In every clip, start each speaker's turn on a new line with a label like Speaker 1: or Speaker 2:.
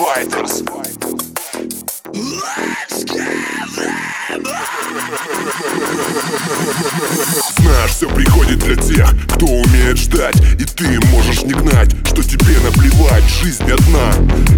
Speaker 1: Fighters.
Speaker 2: Знаешь, все приходит для тех, кто умеет ждать. И ты можешь не гнать, что тебе наплевать. Жизнь одна,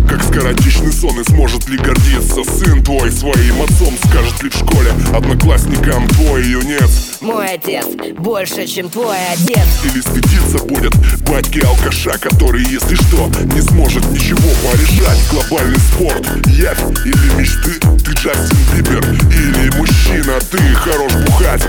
Speaker 2: как скоротечный сон. И сможет ли гордиться сын твой своим отцом? Скажет ли в школе одноклассникам твой юнец
Speaker 3: Мой отец больше, чем твой отец.
Speaker 2: Или стыдиться будет батьки алкаша Который, если что, не сможет ничего порешать Глобальный спорт, явь или мечты. Ты Джастин Бибер или мужчина Ты хорош бухать,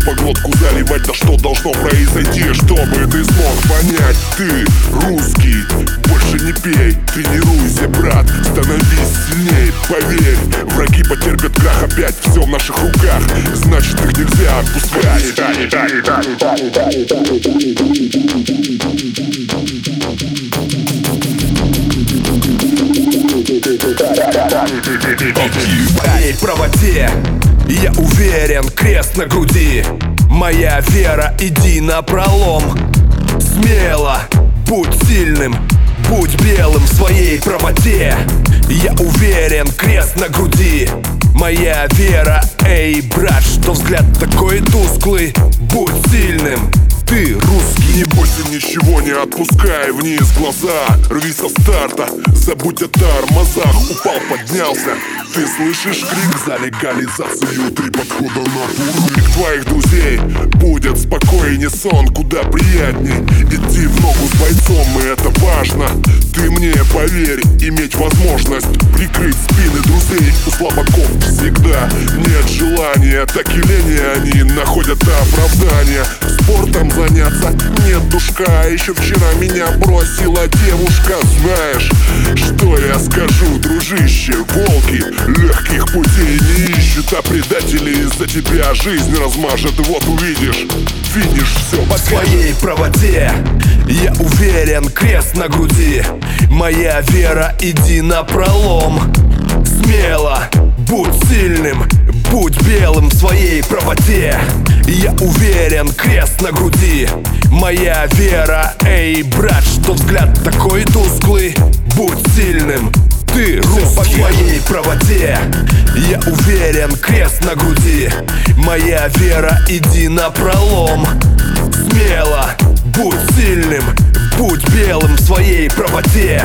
Speaker 2: тупо глотку заливать. Да что должно произойти, чтобы ты смог понять? Ты русский, больше не пей Тренируйся, брат, становись сильней. Поверь, враги потерпят крах опять Все в наших руках, значит их нельзя отпускать
Speaker 4: Моей правоте Я уверен, крест на груди. Моя вера, иди на пролом. Смело, будь сильным Будь белым в своей правоте. Я уверен, крест на груди. Моя вера, эй, брат, что взгляд такой тусклый. Будь сильным, ты русский.
Speaker 2: Не бойся ничего, не отпускай вниз глаза. Рви со старта, забудь о тормозах. Упал, поднялся, ты слышишь крик За легализацию три подхода на турник Твоих друзей будет спокойнее. Сон Куда приятней. Идти в ногу с бойцом И это важно, ты мне поверь Иметь возможность прикрыть спины друзей. У слабаков всегда нет желания. Так и лени они находят оправдания Спортом заняться нет душка. Еще вчера меня бросила девушка. Знаешь, что я скажу, дружище? Волки легких путей не ищут А предатели из-за тебя жизнь размажет. Вот увидишь, финиш все
Speaker 4: По своей правоте Я уверен, крест на груди. Моя вера, иди на пролом своей правоте. Я уверен, крест на груди. Моя вера, эй, брат, что взгляд такой тусклый. Будь сильным, ты русский. По своей правоте. Я уверен, крест на груди. Моя вера, иди на пролом. Смело, будь сильным Будь белым в своей правоте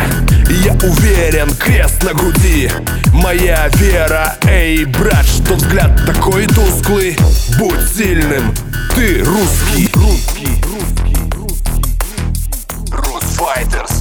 Speaker 4: Я уверен, крест на груди. Моя вера, эй, брат, что взгляд такой тусклый. Будь сильным, ты русский.
Speaker 1: Русфайтерс.